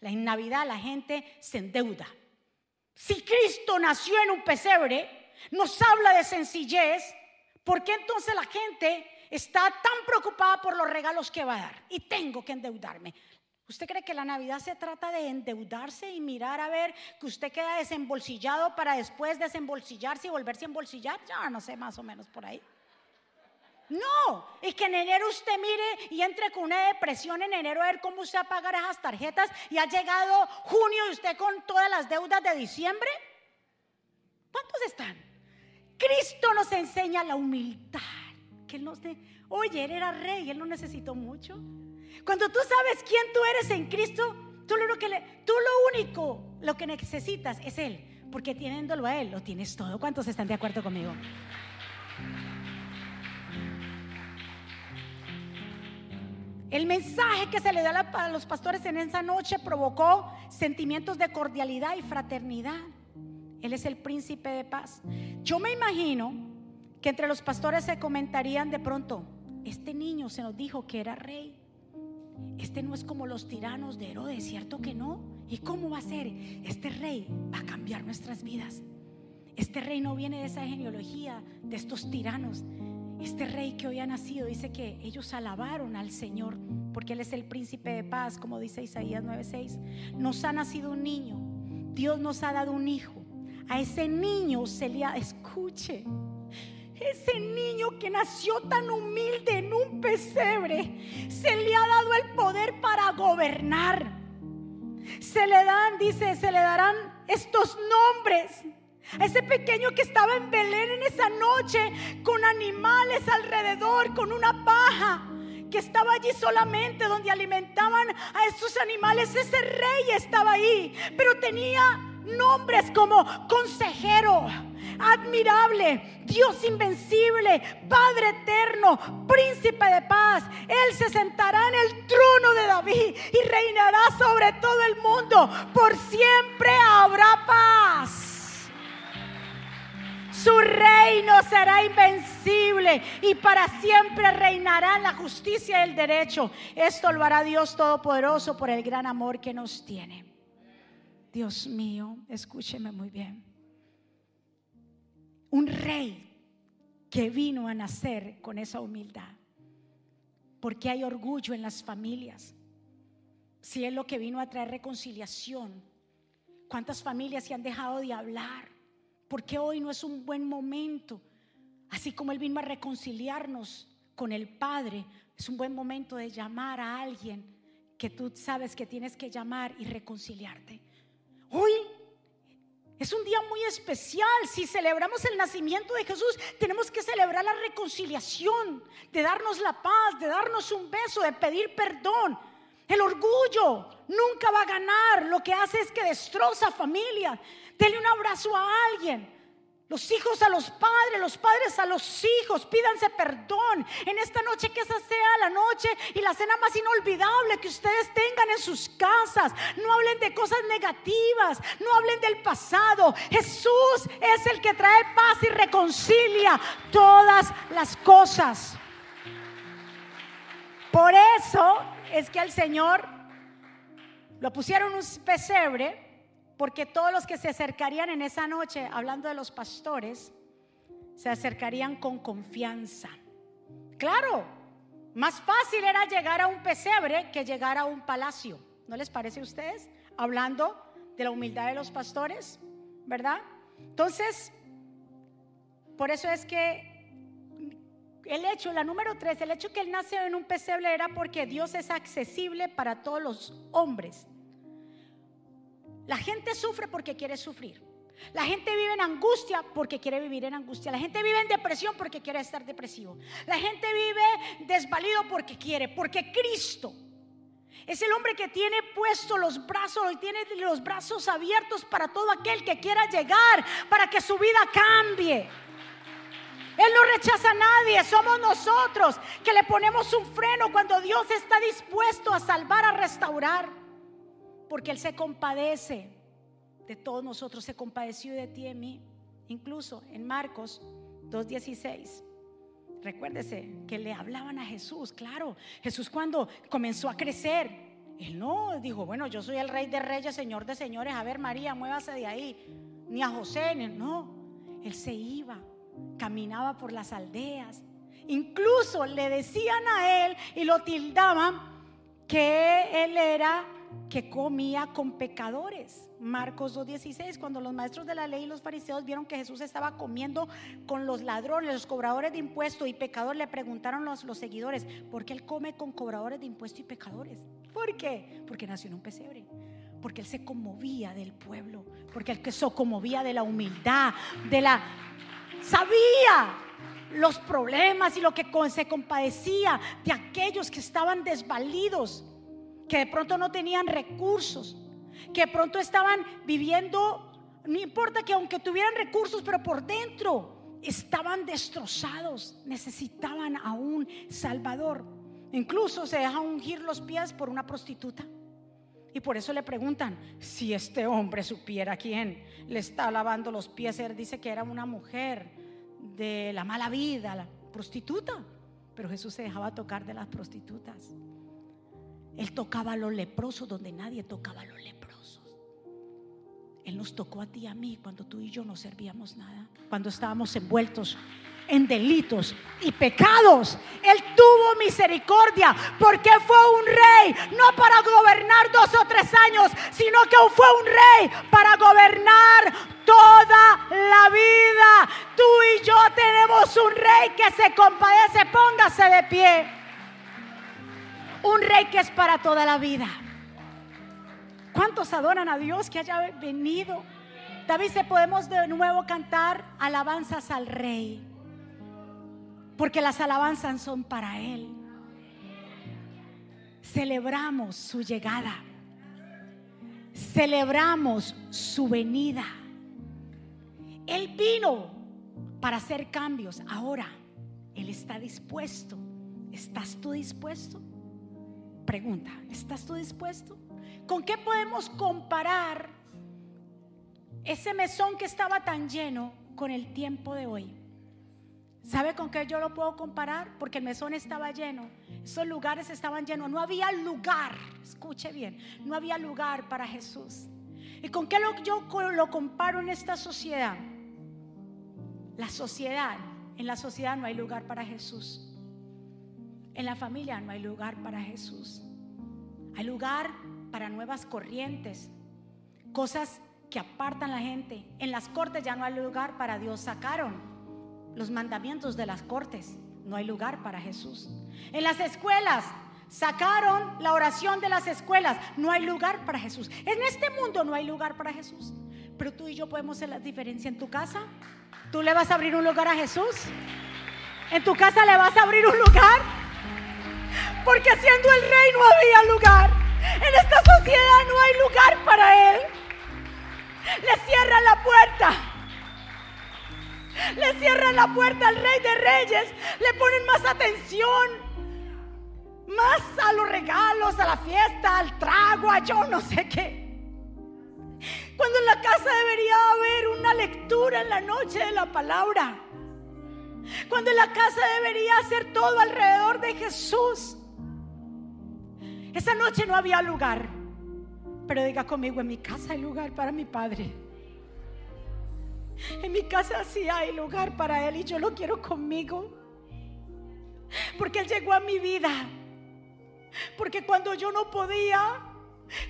En Navidad la gente se endeuda. Si Cristo nació en un pesebre, nos habla de sencillez, ¿por qué entonces la gente está tan preocupada por los regalos que va a dar? Y tengo que endeudarme. ¿Usted cree que la Navidad se trata de endeudarse y mirar a ver que usted queda desembolsillado para después desembolsillarse y volverse a embolsillar? Ya no sé, más o menos por ahí. No, y que en enero usted mire y entre con una depresión en enero a ver cómo usted va a pagar esas tarjetas y ha llegado junio y usted con todas las deudas de diciembre. ¿Cuántos están? Cristo nos enseña la humildad. Que él nos de, oye, él era rey, él no necesitó mucho. Cuando tú sabes quién tú eres en Cristo, tú lo único, lo que necesitas es Él. Porque teniéndolo a Él, lo tienes todo. ¿Cuántos están de acuerdo conmigo? El mensaje que se le da a los pastores en esa noche provocó sentimientos de cordialidad y fraternidad. Él es el príncipe de paz. Yo me imagino que entre los pastores se comentarían de pronto, este niño se nos dijo que era rey. Este no es como los tiranos de Herodes, ¿cierto que no? ¿Y cómo va a ser? Este rey va a cambiar nuestras vidas. Este rey no viene de esa genealogía de estos tiranos. Este rey que hoy ha nacido dice que ellos alabaron al Señor porque Él es el príncipe de paz, como dice Isaías 9:6. Nos ha nacido un niño, Dios nos ha dado un hijo a ese niño se le ha, escuche, ese niño que nació tan humilde en un pesebre, se le ha dado el poder para gobernar. Se le dan, dice, se le darán estos nombres. A ese pequeño que estaba en Belén en esa noche, con animales alrededor, con una paja, que estaba allí solamente donde alimentaban a esos animales. Ese rey estaba ahí, pero tenía nombres como consejero, admirable, Dios invencible, Padre eterno, príncipe de paz. Él se sentará en el trono de David y reinará sobre todo el mundo. Por siempre habrá paz. Su reino será invencible y para siempre reinará la justicia y el derecho. Esto lo hará Dios Todopoderoso por el gran amor que nos tiene. Dios mío, escúcheme muy bien. Un rey que vino a nacer con esa humildad. Porque hay orgullo en las familias. Si es lo que vino a traer reconciliación. ¿Cuántas familias se han dejado de hablar? Porque hoy no es un buen momento. Así como Él vino a reconciliarnos con el Padre, es un buen momento de llamar a alguien que tú sabes que tienes que llamar y reconciliarte. Es un día muy especial. Si celebramos el nacimiento de Jesús, tenemos que celebrar la reconciliación, de darnos la paz, de darnos un beso, de pedir perdón. El orgullo nunca va a ganar. Lo que hace es que destroza familia. Dele un abrazo a alguien. Los hijos a los padres, los padres a los hijos, pídanse perdón. En esta noche que esa sea la noche y la cena más inolvidable que ustedes tengan en sus casas. No hablen de cosas negativas, no hablen del pasado. Jesús es el que trae paz y reconcilia todas las cosas. Por eso es que al Señor lo pusieron un pesebre porque todos los que se acercarían en esa noche, hablando de los pastores, se acercarían con confianza. Claro, más fácil era llegar a un pesebre que llegar a un palacio. ¿No les parece a ustedes? Hablando de la humildad de los pastores, ¿verdad? Entonces, por eso es que el hecho, la número tres, el hecho que él nació en un pesebre era porque Dios es accesible para todos los hombres. La gente sufre porque quiere sufrir. La gente vive en angustia porque quiere vivir en angustia. La gente vive en depresión porque quiere estar depresivo. La gente vive desvalido porque quiere, porque Cristo es el hombre que tiene puesto los brazos y tiene los brazos abiertos para todo aquel que quiera llegar, para que su vida cambie. Él no rechaza a nadie, somos nosotros que le ponemos un freno cuando Dios está dispuesto a salvar, a restaurar. Porque Él se compadece de todos nosotros, se compadeció de ti y de mí. Incluso en Marcos 2.16. Recuérdese que le hablaban a Jesús, claro. Jesús cuando comenzó a crecer, él no dijo, bueno, yo soy el rey de reyes, señor de señores, a ver María, muévase de ahí. Ni a José, no. Él se iba caminaba por las aldeas. Incluso le decían a él y lo tildaban que él era que comía con pecadores. Marcos 2.16, cuando los maestros de la ley y los fariseos vieron que Jesús estaba comiendo con los ladrones, los cobradores de impuestos y pecadores, le preguntaron los, los seguidores, ¿por qué él come con cobradores de impuestos y pecadores? ¿Por qué? Porque nació en un pesebre porque él se conmovía del pueblo, porque él se conmovía de la humildad, de la sabía los problemas y lo que se compadecía de aquellos que estaban desvalidos, que de pronto no tenían recursos, que de pronto estaban viviendo, no importa que aunque tuvieran recursos, pero por dentro estaban destrozados, necesitaban a un Salvador. Incluso se deja ungir los pies por una prostituta. Y por eso le preguntan, si este hombre supiera quién le está lavando los pies, él dice que era una mujer de la mala vida, la prostituta. Pero Jesús se dejaba tocar de las prostitutas. Él tocaba a los leprosos donde nadie tocaba a los leprosos. Él nos tocó a ti y a mí cuando tú y yo no servíamos nada, cuando estábamos envueltos en delitos y pecados. Él tuvo misericordia porque fue un rey, no para gobernar dos o tres años, sino que fue un rey para gobernar toda la vida. Tú y yo tenemos un rey que se compadece, póngase de pie. Un rey que es para toda la vida. ¿Cuántos adoran a Dios que haya venido? David, se podemos de nuevo cantar alabanzas al rey. Porque las alabanzas son para Él. Celebramos su llegada. Celebramos su venida. Él vino para hacer cambios. Ahora, Él está dispuesto. ¿Estás tú dispuesto? Pregunta, ¿estás tú dispuesto? ¿Con qué podemos comparar ese mesón que estaba tan lleno con el tiempo de hoy? ¿Sabe con qué yo lo puedo comparar? Porque el mesón estaba lleno, esos lugares estaban llenos, no había lugar, escuche bien, no había lugar para Jesús. ¿Y con qué yo lo comparo en esta sociedad? La sociedad, en la sociedad no hay lugar para Jesús. En la familia no hay lugar para Jesús. Hay lugar para nuevas corrientes, cosas que apartan la gente. En las cortes ya no hay lugar para Dios. Sacaron los mandamientos de las cortes. No hay lugar para Jesús. En las escuelas sacaron la oración de las escuelas. No hay lugar para Jesús. En este mundo no hay lugar para Jesús. Pero tú y yo podemos hacer la diferencia en tu casa. ¿Tú le vas a abrir un lugar a Jesús? ¿En tu casa le vas a abrir un lugar? Porque siendo el rey no había lugar. En esta sociedad no hay lugar para él. Le cierran la puerta. Le cierran la puerta al rey de reyes. Le ponen más atención. Más a los regalos, a la fiesta, al trago, a yo no sé qué. Cuando en la casa debería haber una lectura en la noche de la palabra. Cuando en la casa debería ser todo alrededor de Jesús. Esa noche no había lugar. Pero diga conmigo, en mi casa hay lugar para mi Padre. En mi casa sí hay lugar para Él y yo lo quiero conmigo. Porque Él llegó a mi vida. Porque cuando yo no podía,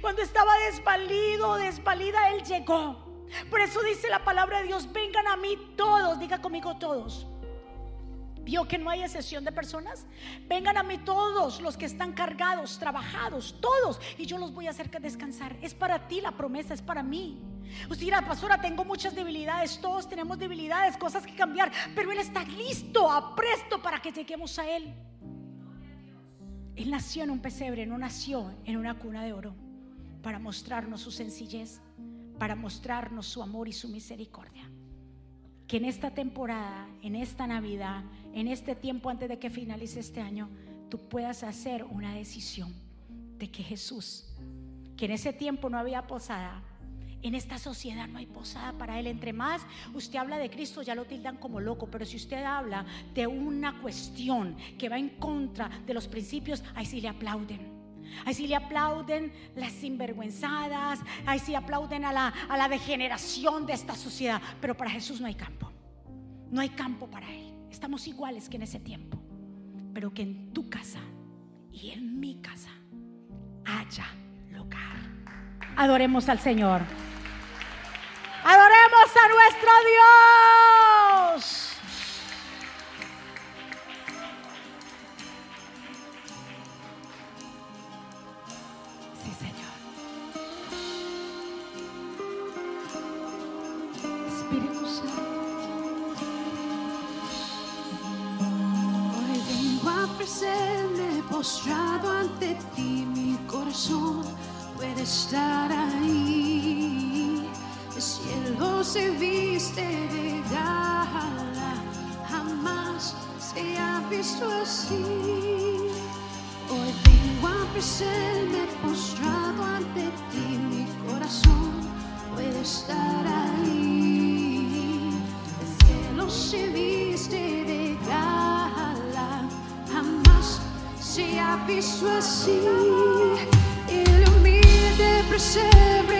cuando estaba desvalido, desvalida, Él llegó. Por eso dice la palabra de Dios, vengan a mí todos, diga conmigo todos ¿Vio que no hay excepción de personas? Vengan a mí todos los que están cargados, trabajados, todos, y yo los voy a hacer descansar. Es para ti la promesa, es para mí. Usted dirá, pastora, tengo muchas debilidades, todos tenemos debilidades, cosas que cambiar, pero Él está listo, apresto para que lleguemos a Él. Él nació en un pesebre, no nació en una cuna de oro, para mostrarnos su sencillez, para mostrarnos su amor y su misericordia que en esta temporada, en esta Navidad, en este tiempo antes de que finalice este año, tú puedas hacer una decisión de que Jesús, que en ese tiempo no había posada, en esta sociedad no hay posada para él. Entre más usted habla de Cristo, ya lo tildan como loco. Pero si usted habla de una cuestión que va en contra de los principios, ahí sí le aplauden. Ahí sí le aplauden las sinvergüenzadas. Ahí sí aplauden a la, a la degeneración de esta sociedad. Pero para Jesús no hay campo. No hay campo para Él. Estamos iguales que en ese tiempo. Pero que en tu casa y en mi casa haya lugar. Adoremos al Señor. Adoremos a nuestro Dios. Ante ti, mi corazón puede estar ahí. El cielo se viste de gala, jamás se ha visto así. Hoy vengo a ofrecerme postrado ante ti, mi corazón puede estar ahí. Se ha visto así. El humilde pesebre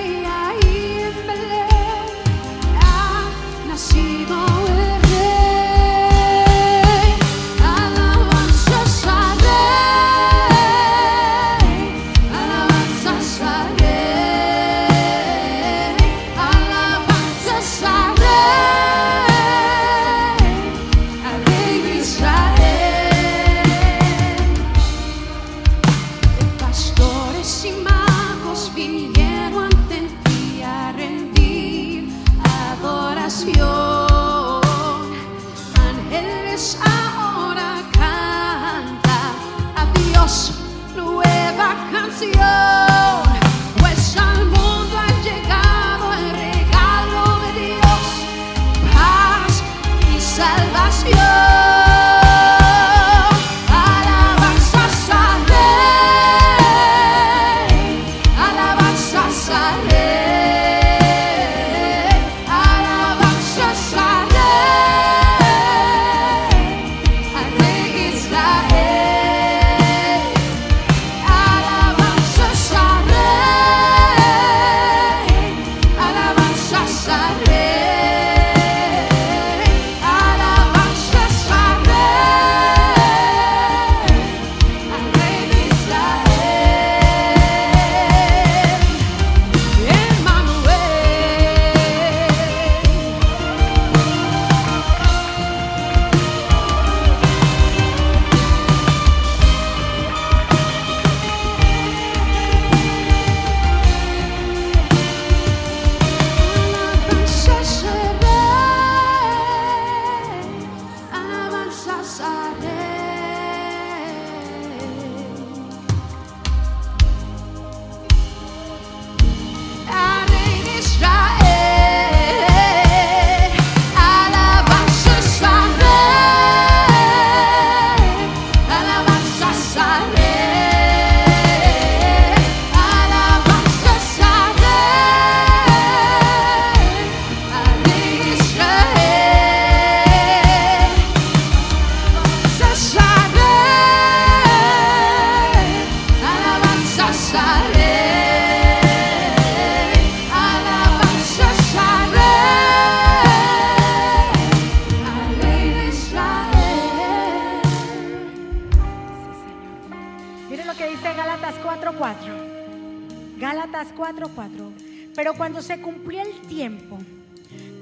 Gálatas 4:4. Pero cuando se cumplió el tiempo,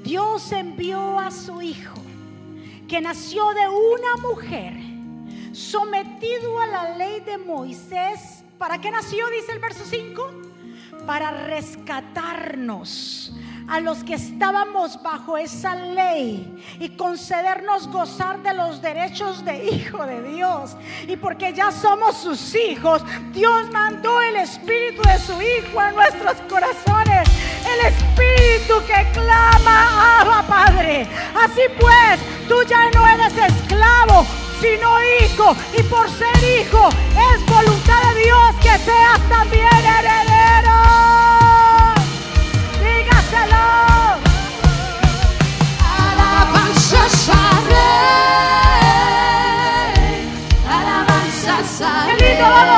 Dios envió a su Hijo, que nació de una mujer, sometido a la ley de Moisés. ¿Para qué nació? Dice el verso 5. Para rescatarnos a los que estábamos bajo esa ley y concedernos gozar de los derechos de hijo de Dios. Y porque ya somos sus hijos, Dios mandó el espíritu de su hijo a nuestros corazones. El espíritu que clama, Abba Padre. Así pues, tú ya no eres esclavo, sino hijo. Y por ser hijo, es voluntad de Dios que seas también heredero. Qué lindo, vamos.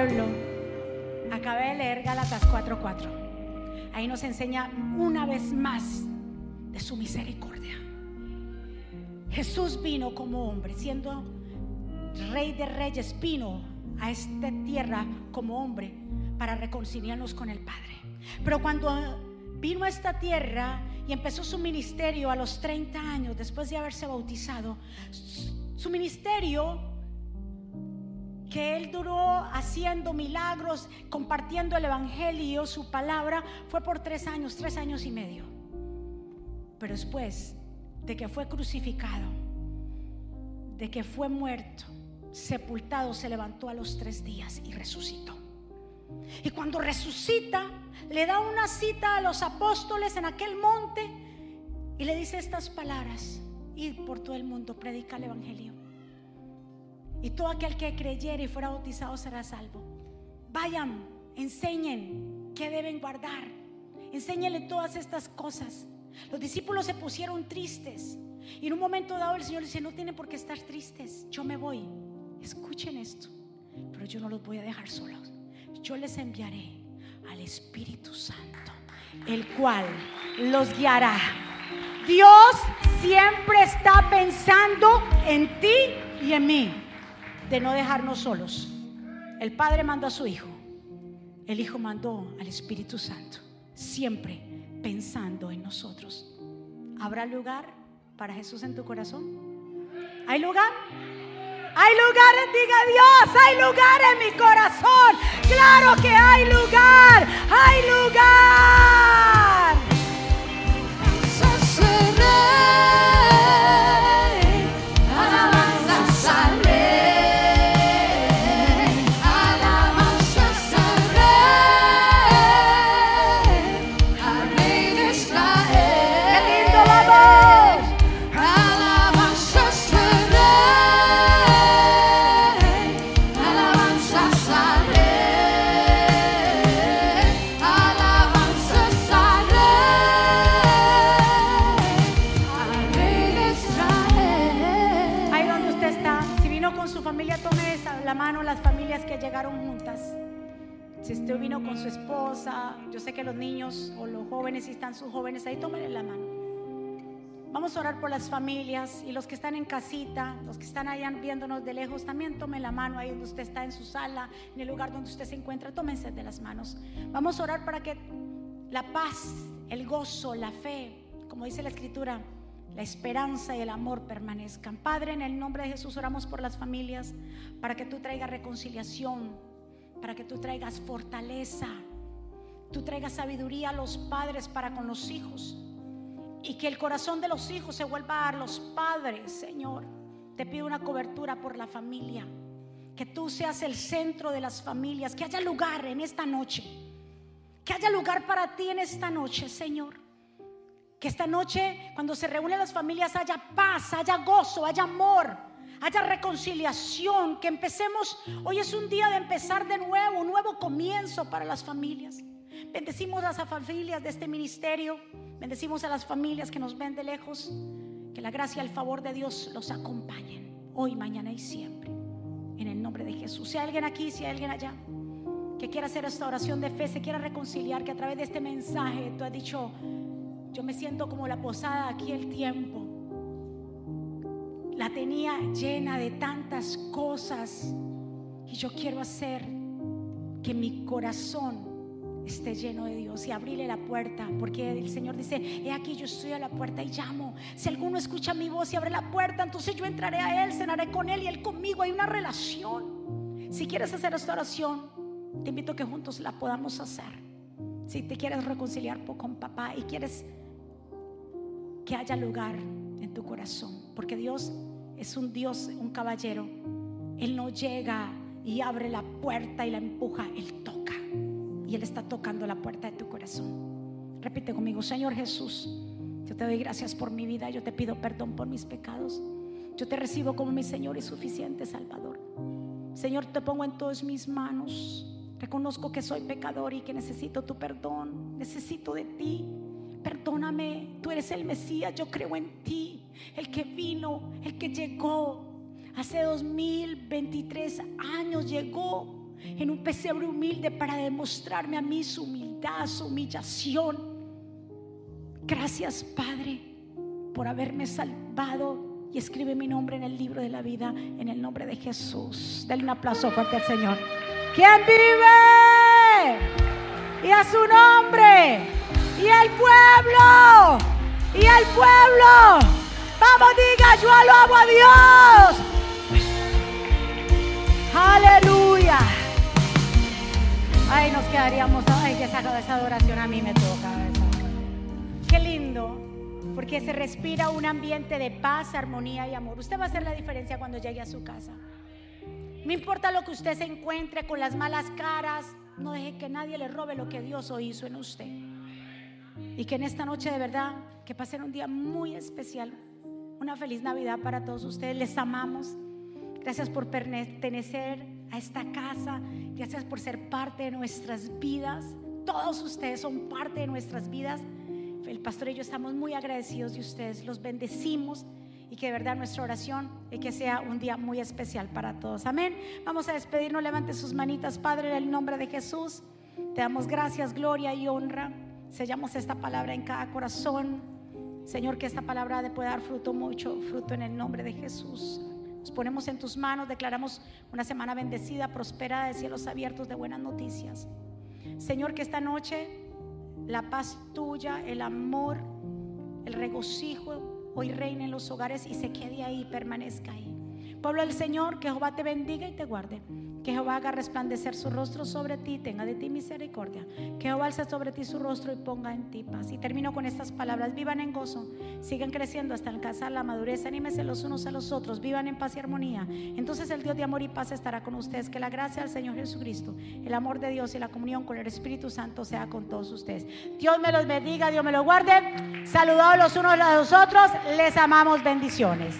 Pueblo, acabé de leer Gálatas 4:4. Ahí nos enseña una vez más de su misericordia. Jesús vino como hombre, siendo rey de reyes, vino a esta tierra como hombre para reconciliarnos con el Padre. Pero cuando vino a esta tierra y empezó su ministerio a los 30 años, después de haberse bautizado, su ministerio que él duró haciendo milagros, compartiendo el Evangelio, su palabra, fue por tres años, tres años y medio. Pero después de que fue crucificado, de que fue muerto, sepultado, se levantó a los tres días y resucitó. Y cuando resucita, le da una cita a los apóstoles en aquel monte y le dice estas palabras, id por todo el mundo, predica el Evangelio. Y todo aquel que creyere y fuera bautizado será salvo. Vayan, enseñen qué deben guardar. Enséñenle todas estas cosas. Los discípulos se pusieron tristes. Y en un momento dado el Señor dice, no tienen por qué estar tristes. Yo me voy. Escuchen esto. Pero yo no los voy a dejar solos. Yo les enviaré al Espíritu Santo, el cual los guiará. Dios siempre está pensando en ti y en mí de no dejarnos solos. El Padre mandó a su Hijo. El Hijo mandó al Espíritu Santo. Siempre pensando en nosotros. ¿Habrá lugar para Jesús en tu corazón? ¿Hay lugar? Hay lugar, diga Dios, hay lugar en mi corazón. Claro que hay lugar. Familias y los que están en casita, los que están allá viéndonos de lejos, también tomen la mano ahí donde usted está en su sala, en el lugar donde usted se encuentra, tómense de las manos. Vamos a orar para que la paz, el gozo, la fe, como dice la escritura, la esperanza y el amor permanezcan. Padre, en el nombre de Jesús oramos por las familias, para que tú traigas reconciliación, para que tú traigas fortaleza, tú traigas sabiduría a los padres para con los hijos y que el corazón de los hijos se vuelva a los padres, Señor. Te pido una cobertura por la familia, que tú seas el centro de las familias, que haya lugar en esta noche, que haya lugar para ti en esta noche, Señor. Que esta noche, cuando se reúnen las familias, haya paz, haya gozo, haya amor, haya reconciliación. Que empecemos, hoy es un día de empezar de nuevo, un nuevo comienzo para las familias. Bendecimos a las familias de este ministerio, bendecimos a las familias que nos ven de lejos. Que la gracia y el favor de Dios los acompañen hoy, mañana y siempre. En el nombre de Jesús. Si hay alguien aquí, si hay alguien allá que quiera hacer esta oración de fe, se quiera reconciliar, que a través de este mensaje tú has dicho, yo me siento como la posada aquí el tiempo. La tenía llena de tantas cosas y yo quiero hacer que mi corazón esté lleno de Dios y abrirle la puerta, porque el Señor dice, he aquí yo estoy a la puerta y llamo. Si alguno escucha mi voz y abre la puerta, entonces yo entraré a Él, cenaré con Él y Él conmigo. Hay una relación. Si quieres hacer esta oración, te invito a que juntos la podamos hacer. Si te quieres reconciliar con papá y quieres que haya lugar en tu corazón, porque Dios es un Dios, un caballero. Él no llega y abre la puerta y la empuja, Él toca. Y Él está tocando la puerta de tu corazón. Repite conmigo, Señor Jesús, yo te doy gracias por mi vida, yo te pido perdón por mis pecados. Yo te recibo como mi Señor y suficiente Salvador. Señor, te pongo en todas mis manos. Reconozco que soy pecador y que necesito tu perdón. Necesito de ti. Perdóname, tú eres el Mesías, yo creo en ti. El que vino, el que llegó. Hace 2023 años llegó en un pesebre humilde para demostrarme a mí su humildad, su humillación. Gracias, Padre, por haberme salvado y escribe mi nombre en el libro de la vida en el nombre de Jesús. Dale un aplauso fuerte al Señor. ¿Quién vive? Y a su nombre. Y el pueblo. Y el pueblo. Vamos, diga, yo alabo a Dios. Ay, nos quedaríamos. Ay, que esa, esa adoración a mí me toca. Qué lindo. Porque se respira un ambiente de paz, armonía y amor. Usted va a hacer la diferencia cuando llegue a su casa. No importa lo que usted se encuentre con las malas caras, no deje que nadie le robe lo que Dios hizo en usted. Y que en esta noche de verdad, que pasen un día muy especial. Una feliz Navidad para todos ustedes. Les amamos. Gracias por pertenecer a esta casa. Gracias por ser parte de nuestras vidas. Todos ustedes son parte de nuestras vidas. El pastor y yo estamos muy agradecidos de ustedes. Los bendecimos y que de verdad nuestra oración es que sea un día muy especial para todos. Amén. Vamos a despedirnos. Levante sus manitas, Padre, en el nombre de Jesús. Te damos gracias, gloria y honra. Sellamos esta palabra en cada corazón. Señor, que esta palabra pueda dar fruto, mucho fruto en el nombre de Jesús. Nos ponemos en tus manos, declaramos una semana bendecida, prosperada, de cielos abiertos, de buenas noticias. Señor, que esta noche la paz tuya, el amor, el regocijo hoy reine en los hogares y se quede ahí, permanezca ahí. Pueblo del Señor, que Jehová te bendiga y te guarde. Que Jehová haga resplandecer su rostro sobre ti, tenga de ti misericordia. Que Jehová alce sobre ti su rostro y ponga en ti paz. Y termino con estas palabras: vivan en gozo, sigan creciendo hasta alcanzar la madurez, anímense los unos a los otros, vivan en paz y armonía. Entonces el Dios de amor y paz estará con ustedes. Que la gracia del Señor Jesucristo, el amor de Dios y la comunión con el Espíritu Santo sea con todos ustedes. Dios me los bendiga, Dios me los guarde. Saludados los unos a los otros, les amamos bendiciones.